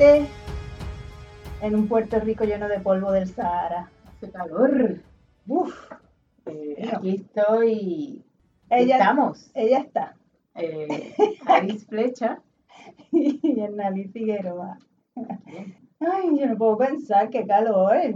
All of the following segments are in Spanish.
en un Puerto Rico lleno de polvo del Sahara. Hace calor. Uf. Eh, aquí estoy. Ella, Estamos. Ella está. Eh, Aris Flecha. y Hernalí Figueroa. Ay, yo no puedo pensar qué calor.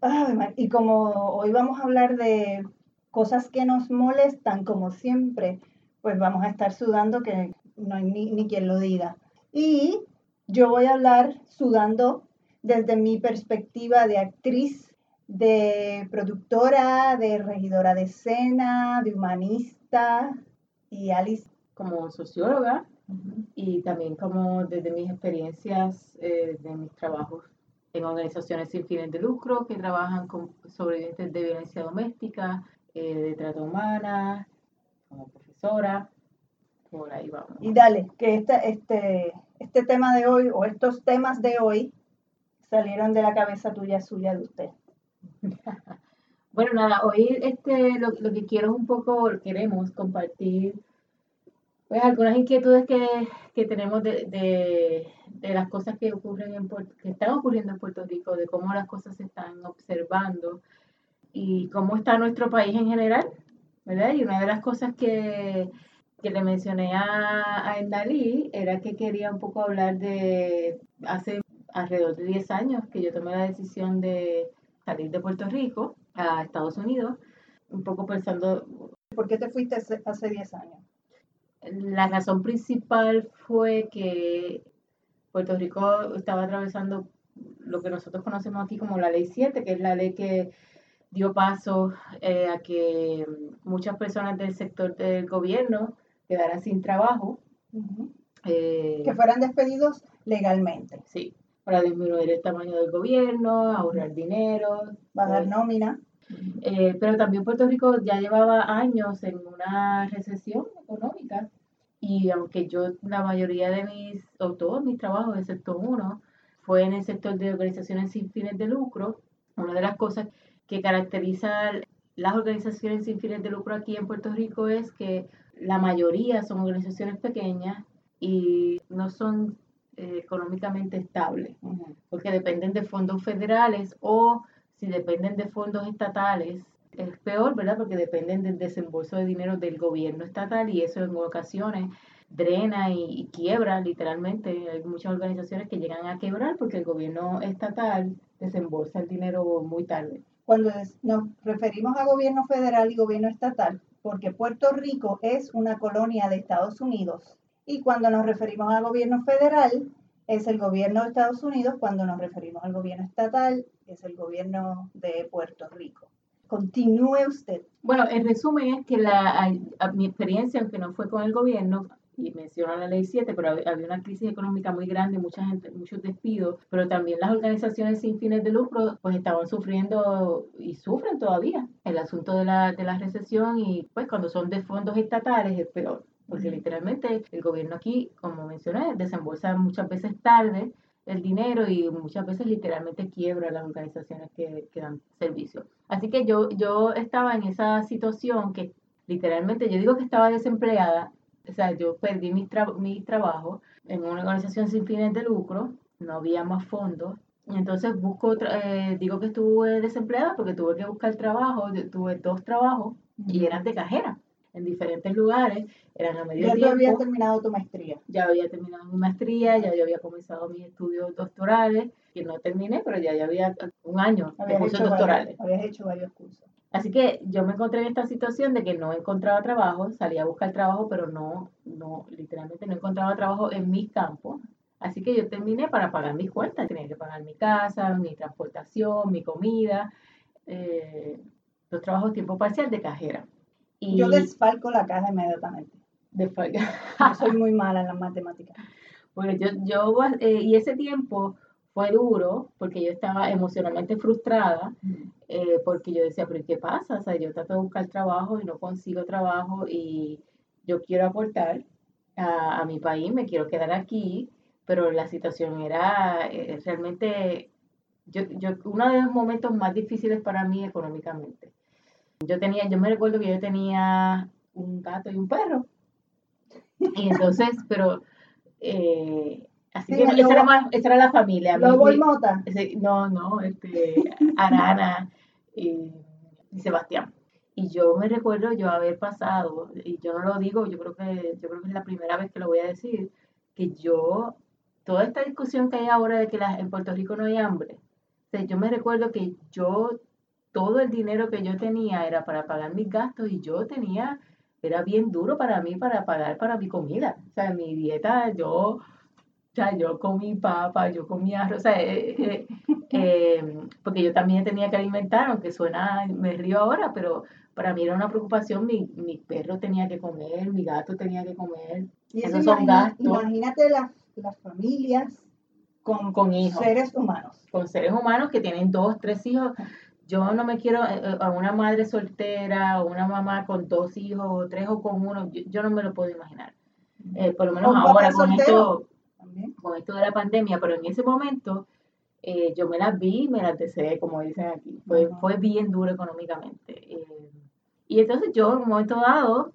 Ay, man, y como hoy vamos a hablar de cosas que nos molestan, como siempre, pues vamos a estar sudando que no hay ni, ni quien lo diga. Y yo voy a hablar sudando desde mi perspectiva de actriz, de productora, de regidora de escena, de humanista y Alice. como socióloga y también como desde mis experiencias eh, de mis trabajos en organizaciones sin fines de lucro que trabajan con sobrevivientes de violencia doméstica, eh, de trata humana, como profesora, por ahí vamos. Y dale, que este, este, este tema de hoy o estos temas de hoy salieron de la cabeza tuya, suya, de usted. Bueno, nada, hoy este, lo, lo que quiero es un poco, queremos compartir pues algunas inquietudes que, que tenemos de, de, de las cosas que ocurren en que están ocurriendo en Puerto Rico, de cómo las cosas se están observando y cómo está nuestro país en general, ¿verdad? Y una de las cosas que, que le mencioné a, a Endalí era que quería un poco hablar de hace alrededor de 10 años que yo tomé la decisión de salir de Puerto Rico a Estados Unidos, un poco pensando, ¿Por qué te fuiste hace hace 10 años? la razón principal fue que Puerto Rico estaba atravesando lo que nosotros conocemos aquí como la Ley 7, que es la ley que dio paso eh, a que muchas personas del sector del gobierno quedaran sin trabajo. Ujú. eh, Que fueran despedidos legalmente. sí, para disminuir el tamaño del gobierno, ahorrar dinero. Bajar pues, nómina. Eh, pero también Puerto Rico ya llevaba años en una recesión económica y aunque yo la mayoría de mis, o todos mis trabajos, excepto uno, fue en el sector de organizaciones sin fines de lucro, una de las cosas que caracteriza las organizaciones sin fines de lucro aquí en Puerto Rico es que la mayoría son organizaciones pequeñas y no son eh, económicamente estables porque dependen de fondos federales o si dependen de fondos estatales, es peor, ¿verdad? Porque dependen del desembolso de dinero del gobierno estatal y eso en ocasiones drena y, y quiebra literalmente. Hay muchas organizaciones que llegan a quebrar porque el gobierno estatal desembolsa el dinero muy tarde. Cuando nos referimos a gobierno federal y gobierno estatal, porque Puerto Rico es una colonia de Estados Unidos. Y cuando nos referimos al gobierno federal, es el gobierno de Estados Unidos. Cuando nos referimos al gobierno estatal, es el gobierno de Puerto Rico. Continúe usted. Bueno, el resumen es que la, mi experiencia, aunque no fue con el gobierno, y menciona la ley 7, pero hab- había una crisis económica muy grande, mucha gente, muchos despidos, pero también las organizaciones sin fines de lucro pues estaban sufriendo y sufren todavía el asunto de la, de la recesión y pues cuando son de fondos estatales es peor, porque literalmente el gobierno aquí, como mencioné, desembolsa muchas veces tarde el dinero y muchas veces literalmente quiebra las organizaciones que, que dan servicio. Así que yo, yo estaba en esa situación que literalmente yo digo que estaba desempleada, o sea, yo perdí mi, tra- mi trabajo en una organización sin fines de lucro, no había más fondos. Y entonces busco, otra- eh, digo que estuve desempleada porque tuve que buscar trabajo, yo tuve dos trabajos y eran de cajera en diferentes lugares, eran a medio Ya tiempo habías terminado tu maestría. ya había terminado mi maestría, ya yo había comenzado mis estudios doctorales, que no terminé, pero ya, ya había un año de Habías cursos hecho, doctorales. varios, habías hecho varios cursos. Así que yo me encontré en esta situación de que no encontraba trabajo, salía a buscar trabajo, pero no, no, literalmente no encontraba trabajo en mis campos. Así que yo terminé para pagar mis cuentas, tenía que pagar mi casa, mi transportación, mi comida, eh, los trabajos tiempo parcial de cajera. Y Yo desfalco la caja inmediatamente. de- Yo soy muy mala en las matemáticas. Bueno, yo, yo eh, y ese tiempo fue duro porque yo estaba emocionalmente frustrada eh, porque yo decía, pero ¿y ¿qué pasa? O sea, yo trato de buscar trabajo y no consigo trabajo y yo quiero aportar a, a mi país, me quiero quedar aquí, pero la situación era eh, realmente, yo, yo, uno de los momentos más difíciles para mí económicamente. Yo tenía, yo me recuerdo que yo tenía un gato y un perro. Y entonces, pero eh, Así que esa, era más, esa era la familia. ¿Lobo y Mota? no, no, este, Arana y, Sebastián. Y yo me recuerdo yo haber pasado, y yo no lo digo, yo creo que, yo creo que es la primera vez que lo voy a decir, que yo, toda esta discusión que hay ahora de que en Puerto Rico no hay hambre, yo me recuerdo que yo, todo el dinero que yo tenía era para pagar mis gastos y yo tenía, era bien duro para mí para pagar para mi comida. O sea, mi dieta, yo o sea, yo comí papa, yo comí arroz, o sea, eh, eh, em, porque yo también tenía que alimentar, aunque suena, me río ahora, pero para mí era una preocupación, mi, mi perro tenía que comer, mi gato tenía que comer. Y eso son gastos. Imagínate las, las familias con, con hijos. seres humanos. Con seres humanos que tienen dos, tres hijos. Yo no me quiero eh, a una madre soltera o una mamá con dos hijos o tres o con uno, yo, no me lo puedo imaginar. por lo menos ahora con esto con esto de la pandemia, pero en ese momento eh, yo me las vi, me las deseé, como dicen aquí. Fue, fue bien duro económicamente. Eh, y entonces yo en un momento dado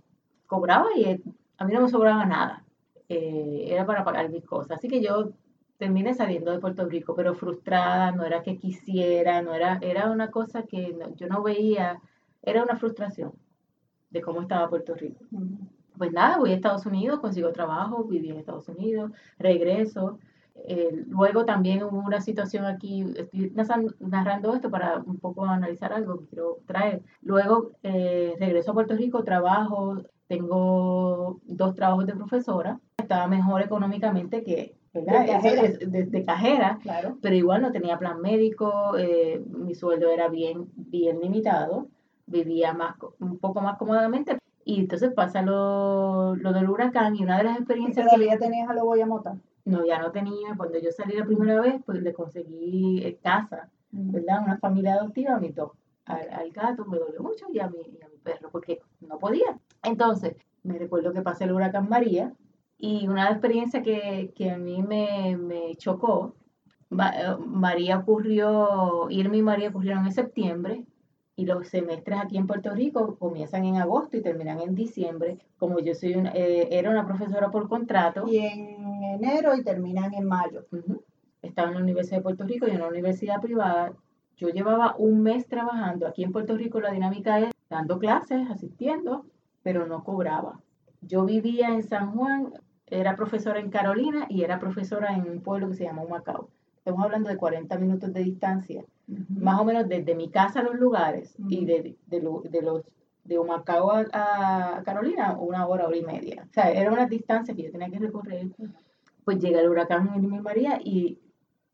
cobraba y eh, a mí no me sobraba nada. era para pagar mis cosas. Así que yo terminé saliendo de Puerto Rico, pero frustrada, no era que quisiera, no era, era una cosa que yo no veía, era una frustración de cómo estaba Puerto Rico pues nada, voy a Estados Unidos, consigo trabajo, viví en Estados Unidos, regreso. Eh, luego también hubo una situación aquí, estoy narrando esto para un poco analizar algo que quiero traer. Luego eh, regreso a Puerto Rico, trabajo, tengo dos trabajos de profesora, estaba mejor económicamente que de cajera, claro. pero igual no tenía plan médico, eh, mi sueldo era bien, bien limitado, vivía más, un poco más cómodamente, y entonces pasa lo, lo del huracán y una de las experiencias... ¿Y todavía tenías a los Boyamota? No, ya no tenía. Cuando yo salí la primera vez, pues le conseguí eh, casa, ¿verdad? Una familia adoptiva a mi top. Al, gato me dolió mucho y a, mi, y a mi perro, porque no podía. Entonces, me recuerdo que pasé el huracán María y una experiencia que, que a mí me, me chocó, eh, María ocurrió, Irma y María ocurrieron en septiembre, y los semestres aquí en Puerto Rico comienzan en agosto y terminan en diciembre. Como yo soy una, eh, era una profesora por contrato. Y en enero y terminan en mayo. Estaba en la Universidad de Puerto Rico y en una universidad privada. Yo llevaba un mes trabajando. Aquí en Puerto Rico la dinámica es dando clases, asistiendo, pero no cobraba. Yo vivía en San Juan, era profesora en Carolina y era profesora en un pueblo que se llama Humacao. Estamos hablando de 40 minutos de distancia más o menos desde mi casa a los lugares y de, de, de, los de Humacao a, Carolina, una hora, hora y media. O sea, era una distancia que yo tenía que recorrer. Pues llega el huracán Irma María y,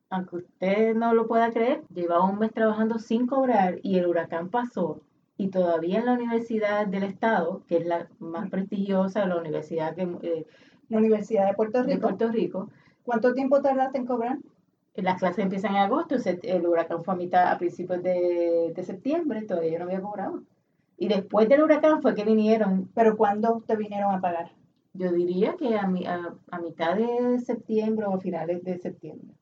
aunque usted no lo pueda creer, llevaba un mes trabajando sin cobrar y el huracán pasó. Y todavía en la Universidad del Estado, que es la más prestigiosa, la universidad que... Eh, la Universidad de Puerto Rico. De Puerto Rico. ¿Cuánto tiempo tardaste en cobrar? Las clases empiezan en agosto, el huracán fue a mitad, a principios de, septiembre, todavía yo no había cobrado. Y después del huracán fue que vinieron. ¿Pero cuándo te vinieron a pagar? Yo diría que a, a, mitad de septiembre o finales de septiembre.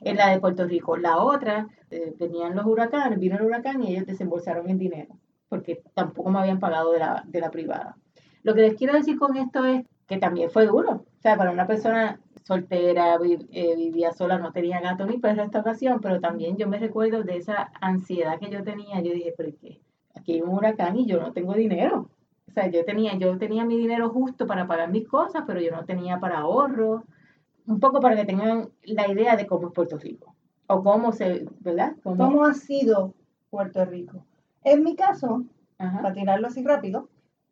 En la de Puerto Rico. La otra, eh, venían los huracanes, vino el huracán y ellos desembolsaron el dinero, porque tampoco me habían pagado de la, de la privada. Lo que les quiero decir con esto es que también fue duro. O sea, para una persona soltera, eh, vivía sola, no tenía gato ni perro esta ocasión, pero también yo me recuerdo de esa ansiedad que yo tenía. Yo dije, pero qué? Aquí hay un huracán y yo no tengo dinero. O sea, yo tenía, yo tenía mi dinero justo para pagar mis cosas, pero yo no tenía para ahorro. Un poco para que tengan la idea de cómo es Puerto Rico. O cómo se, ¿verdad? ¿Cómo, ha sido Puerto Rico? En mi caso, para tirarlo así rápido,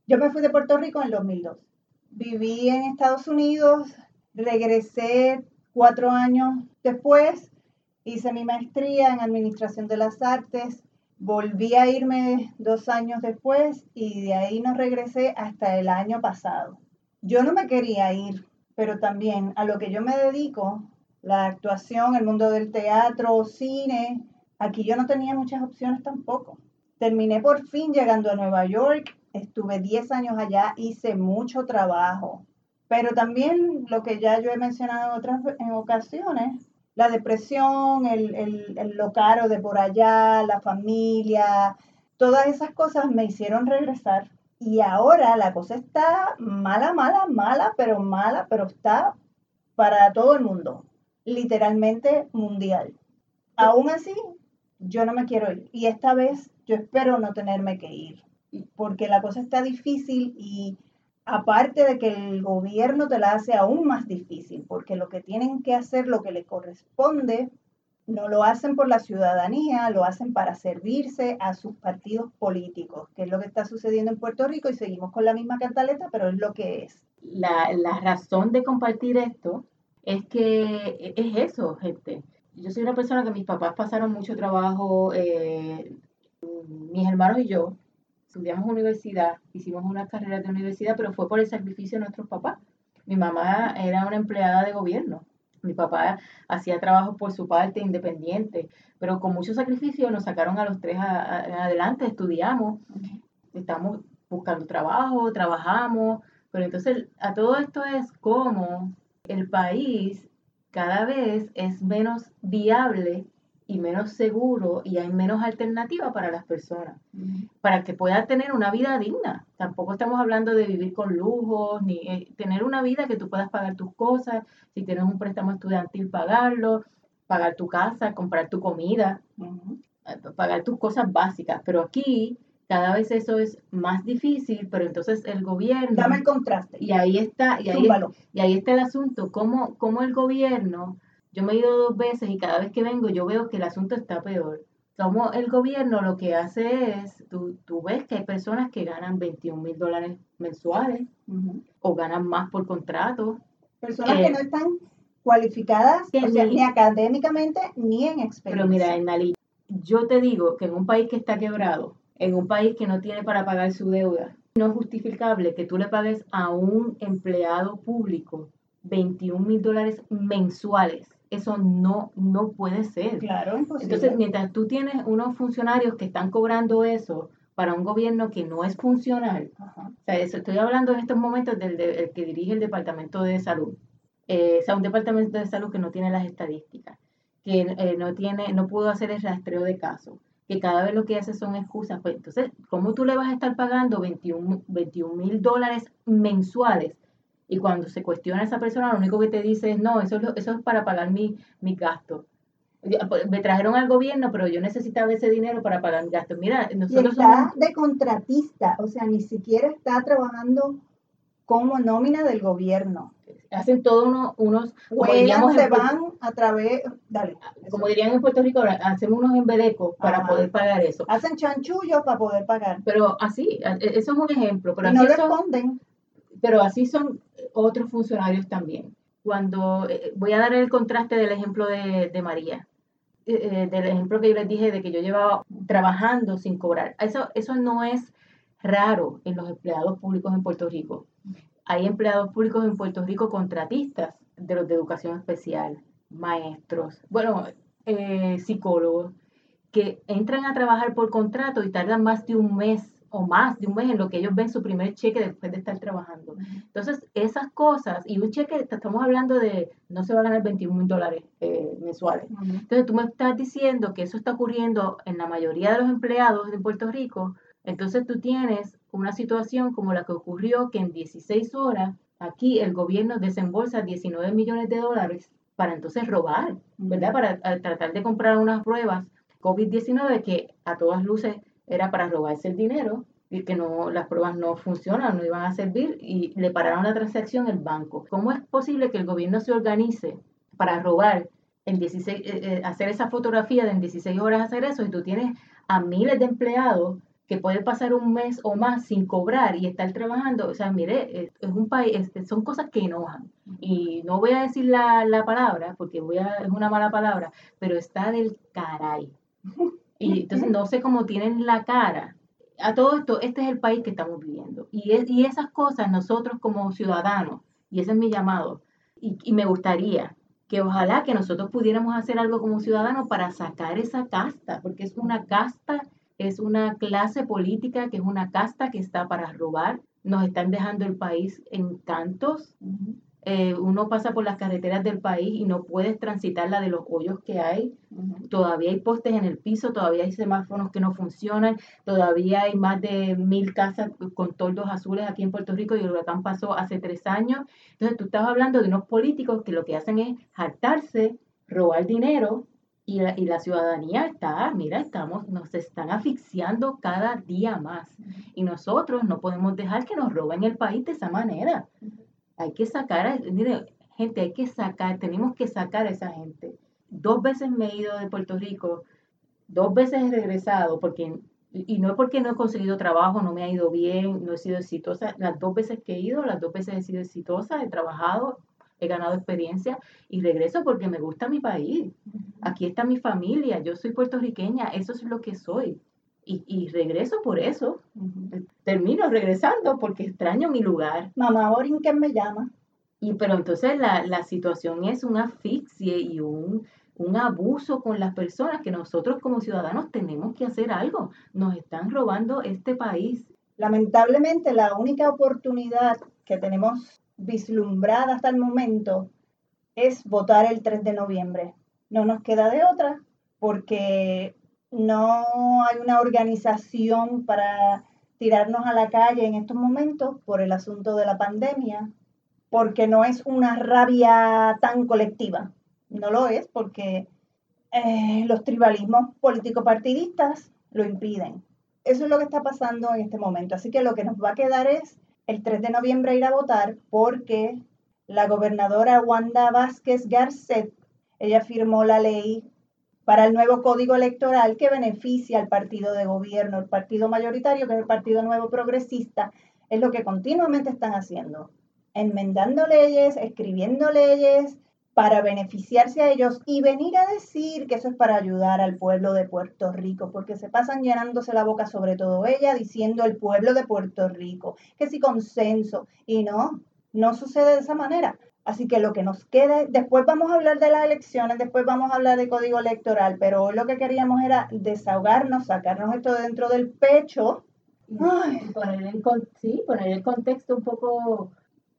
yo me fui de Puerto Rico en el 2002. Viví en Estados Unidos Regresé cuatro años después, hice mi maestría en Administración de las Artes, volví a irme dos años después y de ahí no regresé hasta el año pasado. Yo no me quería ir, pero también a lo que yo me dedico, la actuación, el mundo del teatro, cine, aquí yo no tenía muchas opciones tampoco. Terminé por fin llegando a Nueva York, estuve 10 años allá, hice mucho trabajo, pero también lo que ya yo he mencionado en otras en ocasiones, la depresión, el, el, lo caro de por allá, la familia, todas esas cosas me hicieron regresar. Y ahora la cosa está mala, mala, mala, pero mala, pero está para todo el mundo. literalmente mundial. Aún así, yo no me quiero ir. Y esta vez yo espero no tenerme que ir, porque la cosa está difícil y aparte de que el gobierno te la hace aún más difícil, porque lo que tienen que hacer, lo que le corresponde, no lo hacen por la ciudadanía, lo hacen para servirse a sus partidos políticos, que es lo que está sucediendo en Puerto Rico y seguimos con la misma cantaleta, pero es lo que es. La, la razón de compartir esto es que es eso, gente. Yo soy una persona que mis papás pasaron mucho trabajo, eh, mis hermanos y yo estudiamos universidad, hicimos una carrera de universidad, pero fue por el sacrificio de nuestros papás. Mi mamá era una empleada de gobierno, mi papá hacía trabajo por su parte independiente, pero con mucho sacrificio nos sacaron a los tres adelante, estudiamos, estamos buscando trabajo, trabajamos, pero entonces a todo esto es como el país cada vez es menos viable y menos seguro y hay menos alternativa para las personas, para que puedan tener una vida digna. Tampoco estamos hablando de vivir con lujos, ni eh, tener una vida que tú puedas pagar tus cosas, si tienes un préstamo estudiantil, pagarlo, pagar tu casa, comprar tu comida, eh, pagar tus cosas básicas. Pero aquí cada vez eso es más difícil, pero entonces el gobierno... Dame el contraste. Y ahí está, y ahí, y ahí está el asunto, cómo, cómo el gobierno, yo me he ido dos veces y cada vez que vengo yo veo que el asunto está peor. Como el gobierno lo que hace es, tú, tú ves que hay personas que ganan 21 mil dólares mensuales o ganan más por contrato. Personas que eh, no están cualificadas ni, académicamente ni en experiencia. Pero mira, Enali, yo te digo que en un país que está quebrado, en un país que no tiene para pagar su deuda. No es justificable que tú le pagues a un empleado público 21 mil dólares mensuales. Eso no, no puede ser. Claro, imposible. Entonces, mientras tú tienes unos funcionarios que están cobrando eso para un gobierno que no es funcional, o sea, eso, estoy hablando en estos momentos del, que dirige el Departamento de Salud, eh, o sea, un Departamento de Salud que no tiene las estadísticas, que eh, no, tiene, no pudo hacer el rastreo de casos, que cada vez lo que hace son excusas. Pues entonces, ¿cómo tú le vas a estar pagando 21 mil dólares mensuales? Y cuando se cuestiona a esa persona, lo único que te dice es, no, eso es, eso es para pagar mi, mi gasto. Pues, me trajeron al gobierno, pero yo necesitaba ese dinero para pagar mi gasto. Mira, nosotros está de contratista, o sea, ni siquiera está trabajando como nómina del gobierno. Hacen todos uno, unos... Como se van a través... Dale. Como dirían en Puerto Rico, hacemos unos embedecos para poder pagar eso. Hacen chanchullos para poder pagar. Pero así, e, eso es un ejemplo. Pero no responden. Pero así son otros funcionarios también. Cuando eh, voy a dar el contraste del ejemplo de, de María, eh, eh, del ejemplo que yo les dije de que yo llevaba trabajando sin cobrar. Eso, eso no es raro en los empleados públicos en Puerto Rico. Hay empleados públicos en Puerto Rico contratistas de los de educación especial, maestros, bueno, eh, psicólogos, que entran a trabajar por contrato y tardan más de un mes o más de un mes en lo que ellos ven su primer cheque después de estar trabajando. Entonces, esas cosas, y un cheque, estamos hablando de, no se va a ganar 21 mil dólares eh, mensuales. Entonces, tú me estás diciendo que eso está ocurriendo en la mayoría de los empleados de Puerto Rico, entonces tú tienes una situación como la que ocurrió, que en 16 horas aquí el gobierno desembolsa 19 millones de dólares para entonces robar, ¿verdad? Para tratar de comprar unas pruebas COVID-19 que a todas luces era para robarse el dinero y que no, las pruebas no funcionan, no iban a servir y le pararon la transacción el banco. ¿Cómo es posible que el gobierno se organice para robar en 16, eh, eh, hacer esa fotografía de en 16 horas hacer eso y tú tienes a miles de empleados que puede pasar un mes o más sin cobrar y estar trabajando, o sea, mire, es, un país, son cosas que enojan. Y no voy a decir la, palabra, porque voy a, es una mala palabra, pero está del caray. Y entonces no sé cómo tienen la cara. A todo esto, este es el país que estamos viviendo. Y, es, y esas cosas nosotros como ciudadanos, y ese es mi llamado, y, y me gustaría que ojalá que nosotros pudiéramos hacer algo como ciudadanos para sacar esa casta, porque es una casta es una clase política que es una casta que está para robar. Nos están dejando el país en cantos. Eh, uno pasa por las carreteras del país y no puedes transitar la de los hoyos que hay. Todavía hay postes en el piso, todavía hay semáforos que no funcionan, todavía hay más de mil casas con toldos azules aquí en Puerto Rico y el huracán pasó hace tres años. Entonces tú estás hablando de unos políticos que lo que hacen es hartarse, robar dinero y la, y la, ciudadanía está, mira, estamos, nos están asfixiando cada día más. Y nosotros no podemos dejar que nos roben el país de esa manera. Hay que sacar, a, gente, hay que sacar, tenemos que sacar a esa gente. Dos veces me he ido de Puerto Rico, dos veces he regresado, porque, y no es porque no he conseguido trabajo, no me ha ido bien, no he sido exitosa. Las dos veces que he ido, las dos veces he sido exitosa, he trabajado, he ganado experiencia y regreso porque me gusta mi país. Aquí está mi familia, yo soy puertorriqueña, eso es lo que soy. Y, y regreso por eso. Termino regresando porque extraño mi lugar. Mamá ¿quién me llama. Y pero entonces la, la situación es un asfixie y un, un abuso con las personas que nosotros como ciudadanos tenemos que hacer algo. Nos están robando este país. Lamentablemente la única oportunidad que tenemos vislumbrada hasta el momento es votar el 3 de noviembre. No nos queda de otra porque no hay una organización para tirarnos a la calle en estos momentos por el asunto de la pandemia, porque no es una rabia tan colectiva. No lo es porque eh, los tribalismos político-partidistas lo impiden. Eso es lo que está pasando en este momento. Así que lo que nos va a quedar es el 3 de noviembre ir a votar porque la gobernadora Wanda Vázquez Garcet, ella firmó la ley para el nuevo código electoral que beneficia al partido de gobierno, el partido mayoritario, que es el Partido Nuevo Progresista, es lo que continuamente están haciendo, enmendando leyes, escribiendo leyes para beneficiarse a ellos y venir a decir que eso es para ayudar al pueblo de Puerto Rico, porque se pasan llenándose la boca sobre todo ella diciendo el pueblo de Puerto Rico, que si consenso, y no, no sucede de esa manera. Así que lo que nos queda, después vamos a hablar de las elecciones, después vamos a hablar de código electoral, pero hoy lo que queríamos era desahogarnos, sacarnos esto dentro del pecho. Poner, en, sí, poner el contexto un poco,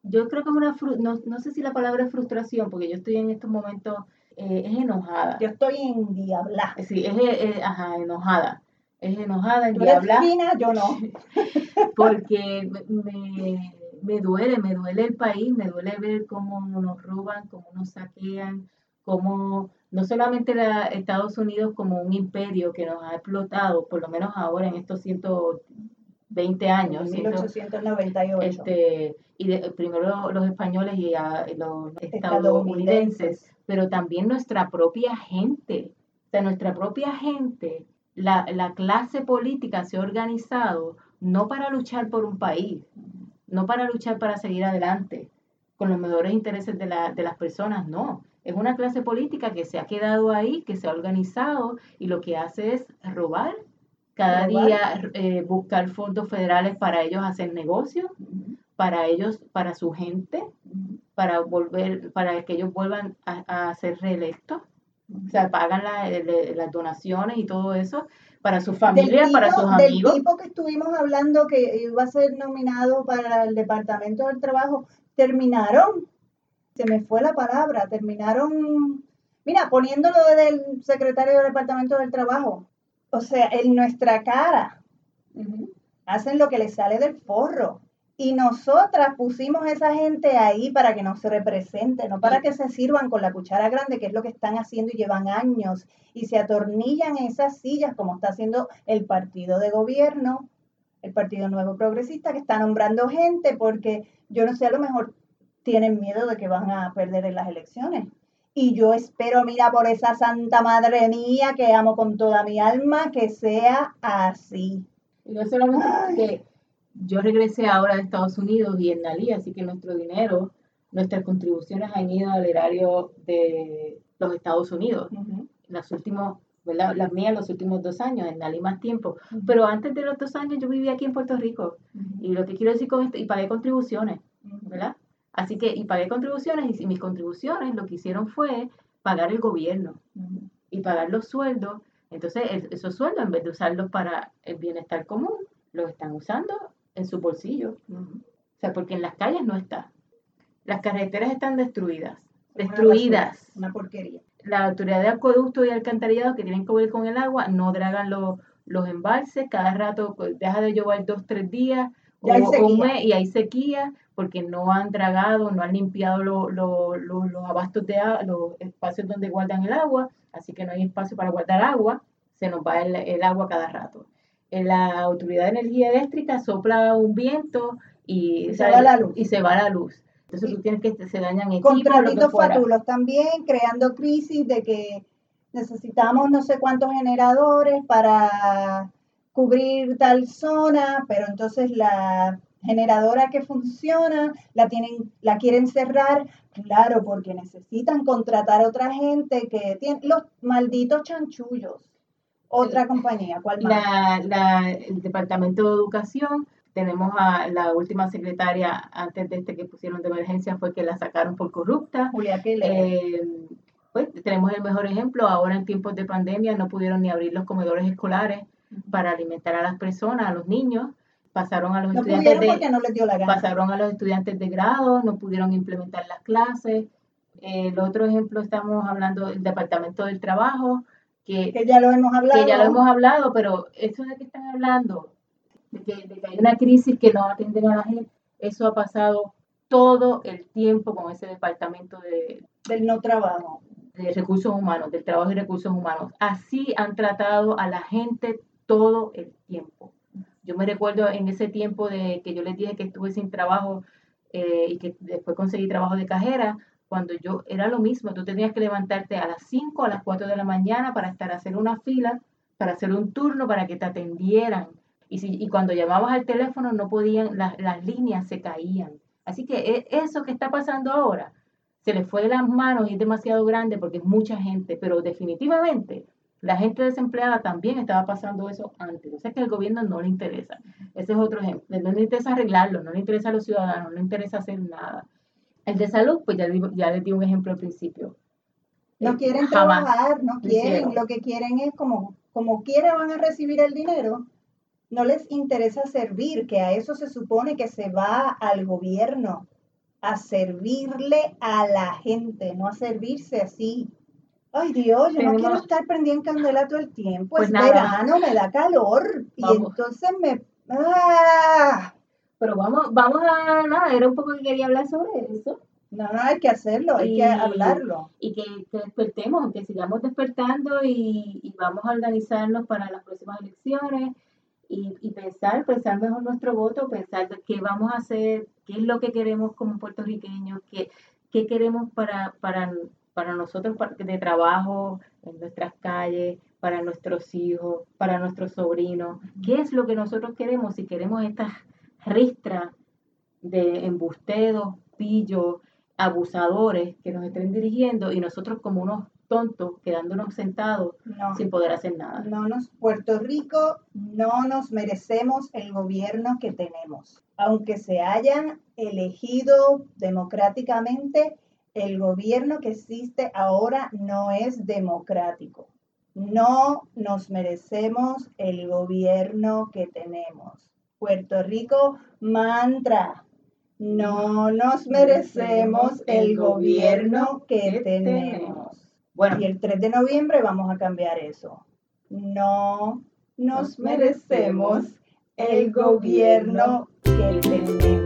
yo creo que es una, no, no sé si la palabra es frustración, porque yo estoy en estos momentos, eh, es enojada. Yo estoy en diabla. Sí, es, es ajá, enojada. Es enojada, en diabla. yo no. porque me me duele, me duele el país, me duele ver cómo nos roban, cómo nos saquean, cómo no solamente la, Estados Unidos como un imperio que nos ha explotado, por lo menos ahora en estos 120 años. 1898. Este, y primero los españoles y los estadounidenses, pero también nuestra propia gente, o sea, nuestra propia gente, la, la clase política se ha organizado no para luchar por un país, no para luchar para seguir adelante con los mejores intereses de, la, de las personas, no. Es una clase política que se ha quedado ahí, que se ha organizado y lo que hace es robar, cada día eh, buscar fondos federales para ellos hacer negocios, para ellos, para su gente, para volver, para que ellos vuelvan a, a ser reelectos. O sea, pagan las donaciones y todo eso para su familia, para sus amigos. Del tipo que estuvimos hablando que iba a ser nominado para el Departamento del Trabajo, terminaron, se me fue la palabra, terminaron, mira, poniéndolo del secretario del Departamento del Trabajo. O sea, en nuestra cara. Hacen lo que les sale del forro. Y nosotras pusimos a esa gente ahí para que nos represente, no para que se sirvan con la cuchara grande, que es lo que están haciendo y llevan años, y se atornillan esas sillas, como está haciendo el partido de gobierno, el Partido Nuevo Progresista, que está nombrando gente, porque yo no sé, a lo mejor tienen miedo de que van a perder en las elecciones. Y yo espero, mira, por esa Santa Madre mía que amo con toda mi alma, que sea así. Y no solamente que yo regresé ahora de Estados Unidos y en Nalí, así que nuestro dinero, nuestras contribuciones han ido al erario de los Estados Unidos. Las últimas, las mías los últimos dos años, en Nalí más tiempo. Pero antes de los dos años yo vivía aquí en Puerto Rico. Y lo que quiero decir con esto, y pagué contribuciones, ¿verdad? Así que, y pagué contribuciones, y mis contribuciones lo que hicieron fue pagar el gobierno y pagar los sueldos. Entonces, esos sueldos, en vez de usarlos para el bienestar común, los están usando en su bolsillo. O sea, porque en las calles no está. Las carreteras están destruidas, destruidas. Una, porquería. La autoridad de acueducto y alcantarillado que tienen que ver con el agua no dragan los, los embalses, cada rato pues, deja de llover dos, tres días o, un mes y hay sequía porque no han dragado, no han limpiado los abastos de los espacios donde guardan el agua, así que no hay espacio para guardar agua, se nos va el, el agua cada rato. En la Autoridad de Energía Eléctrica sopla un viento y, se va la luz. Y se va la luz. Entonces tú tienes que se dañan equipos. Contratitos fatulos también, creando crisis de que necesitamos no sé cuántos generadores para cubrir tal zona, pero entonces la generadora que funciona la tienen la quieren cerrar, claro, porque necesitan contratar a otra gente que tiene los malditos chanchullos. Otra compañía, ¿cuál más? La, el Departamento de Educación tenemos a la última secretaria antes de este que pusieron de emergencia fue que la sacaron por corrupta. Julia eh, pues tenemos el mejor ejemplo, ahora en tiempos de pandemia no pudieron ni abrir los comedores escolares para alimentar a las personas, a los niños. Pasaron a los estudiantes de no les dio la gana. pasaron a los estudiantes de grado, no pudieron implementar las clases. el otro ejemplo estamos hablando del Departamento del Trabajo, que, que ya lo hemos hablado. Que ya lo hemos hablado, pero eso de que están hablando, de que, hay una crisis que no atienden a la gente, eso ha pasado todo el tiempo con ese departamento de, del no trabajo. De recursos humanos, del trabajo y recursos humanos. Así han tratado a la gente todo el tiempo. Yo me recuerdo en ese tiempo de que yo les dije que estuve sin trabajo eh, y que después conseguí trabajo de cajera, cuando yo era lo mismo, tú tenías que levantarte a las 5, a las 4 de la mañana para estar a hacer una fila, para hacer un turno, para que te atendieran. Y, si, y cuando llamabas al teléfono no podían, las, las líneas se caían. Así que e, eso que está pasando ahora, se le fue de las manos y es demasiado grande porque es mucha gente, pero definitivamente la gente desempleada también estaba pasando eso antes. O sea que al gobierno no le interesa. Ese es otro ejemplo. No le interesa arreglarlo, no le interesa a los ciudadanos, no le interesa hacer nada. El de salud, pues ya, ya les di un ejemplo al principio. No eh, quieren trabajar, no quieren, lo que quieren es como, como quiera van a recibir el dinero, no les interesa servir, que a eso se supone que se va al gobierno, a servirle a la gente, no a servirse así. Ay Dios, yo no quiero estar prendiendo candela todo el tiempo, pues es verano, me da calor y entonces me... ¡Ah! Pero vamos, vamos a nada, era un poco que quería hablar sobre eso. No, no, hay que hacerlo, hay que hablarlo. Y que, despertemos, que sigamos despertando y, y, vamos a organizarnos para las próximas elecciones y, y, pensar, pensar mejor nuestro voto, pensar qué vamos a hacer, qué es lo que queremos como puertorriqueños, qué, qué queremos para, para, para nosotros de trabajo en nuestras calles, para nuestros hijos, para nuestros sobrinos, qué es lo que nosotros queremos, si queremos estas ristras de embusteros, pillos, abusadores que nos estén dirigiendo y nosotros como unos tontos quedándonos sentados sin poder hacer nada. No nos, Puerto Rico no nos merecemos el gobierno que tenemos. Aunque se hayan elegido democráticamente, el gobierno que existe ahora no es democrático. No nos merecemos el gobierno que tenemos. Puerto Rico, mantra. No nos merecemos el gobierno que tenemos. Bueno, y el 3 de noviembre vamos a cambiar eso. No nos merecemos el gobierno que tenemos.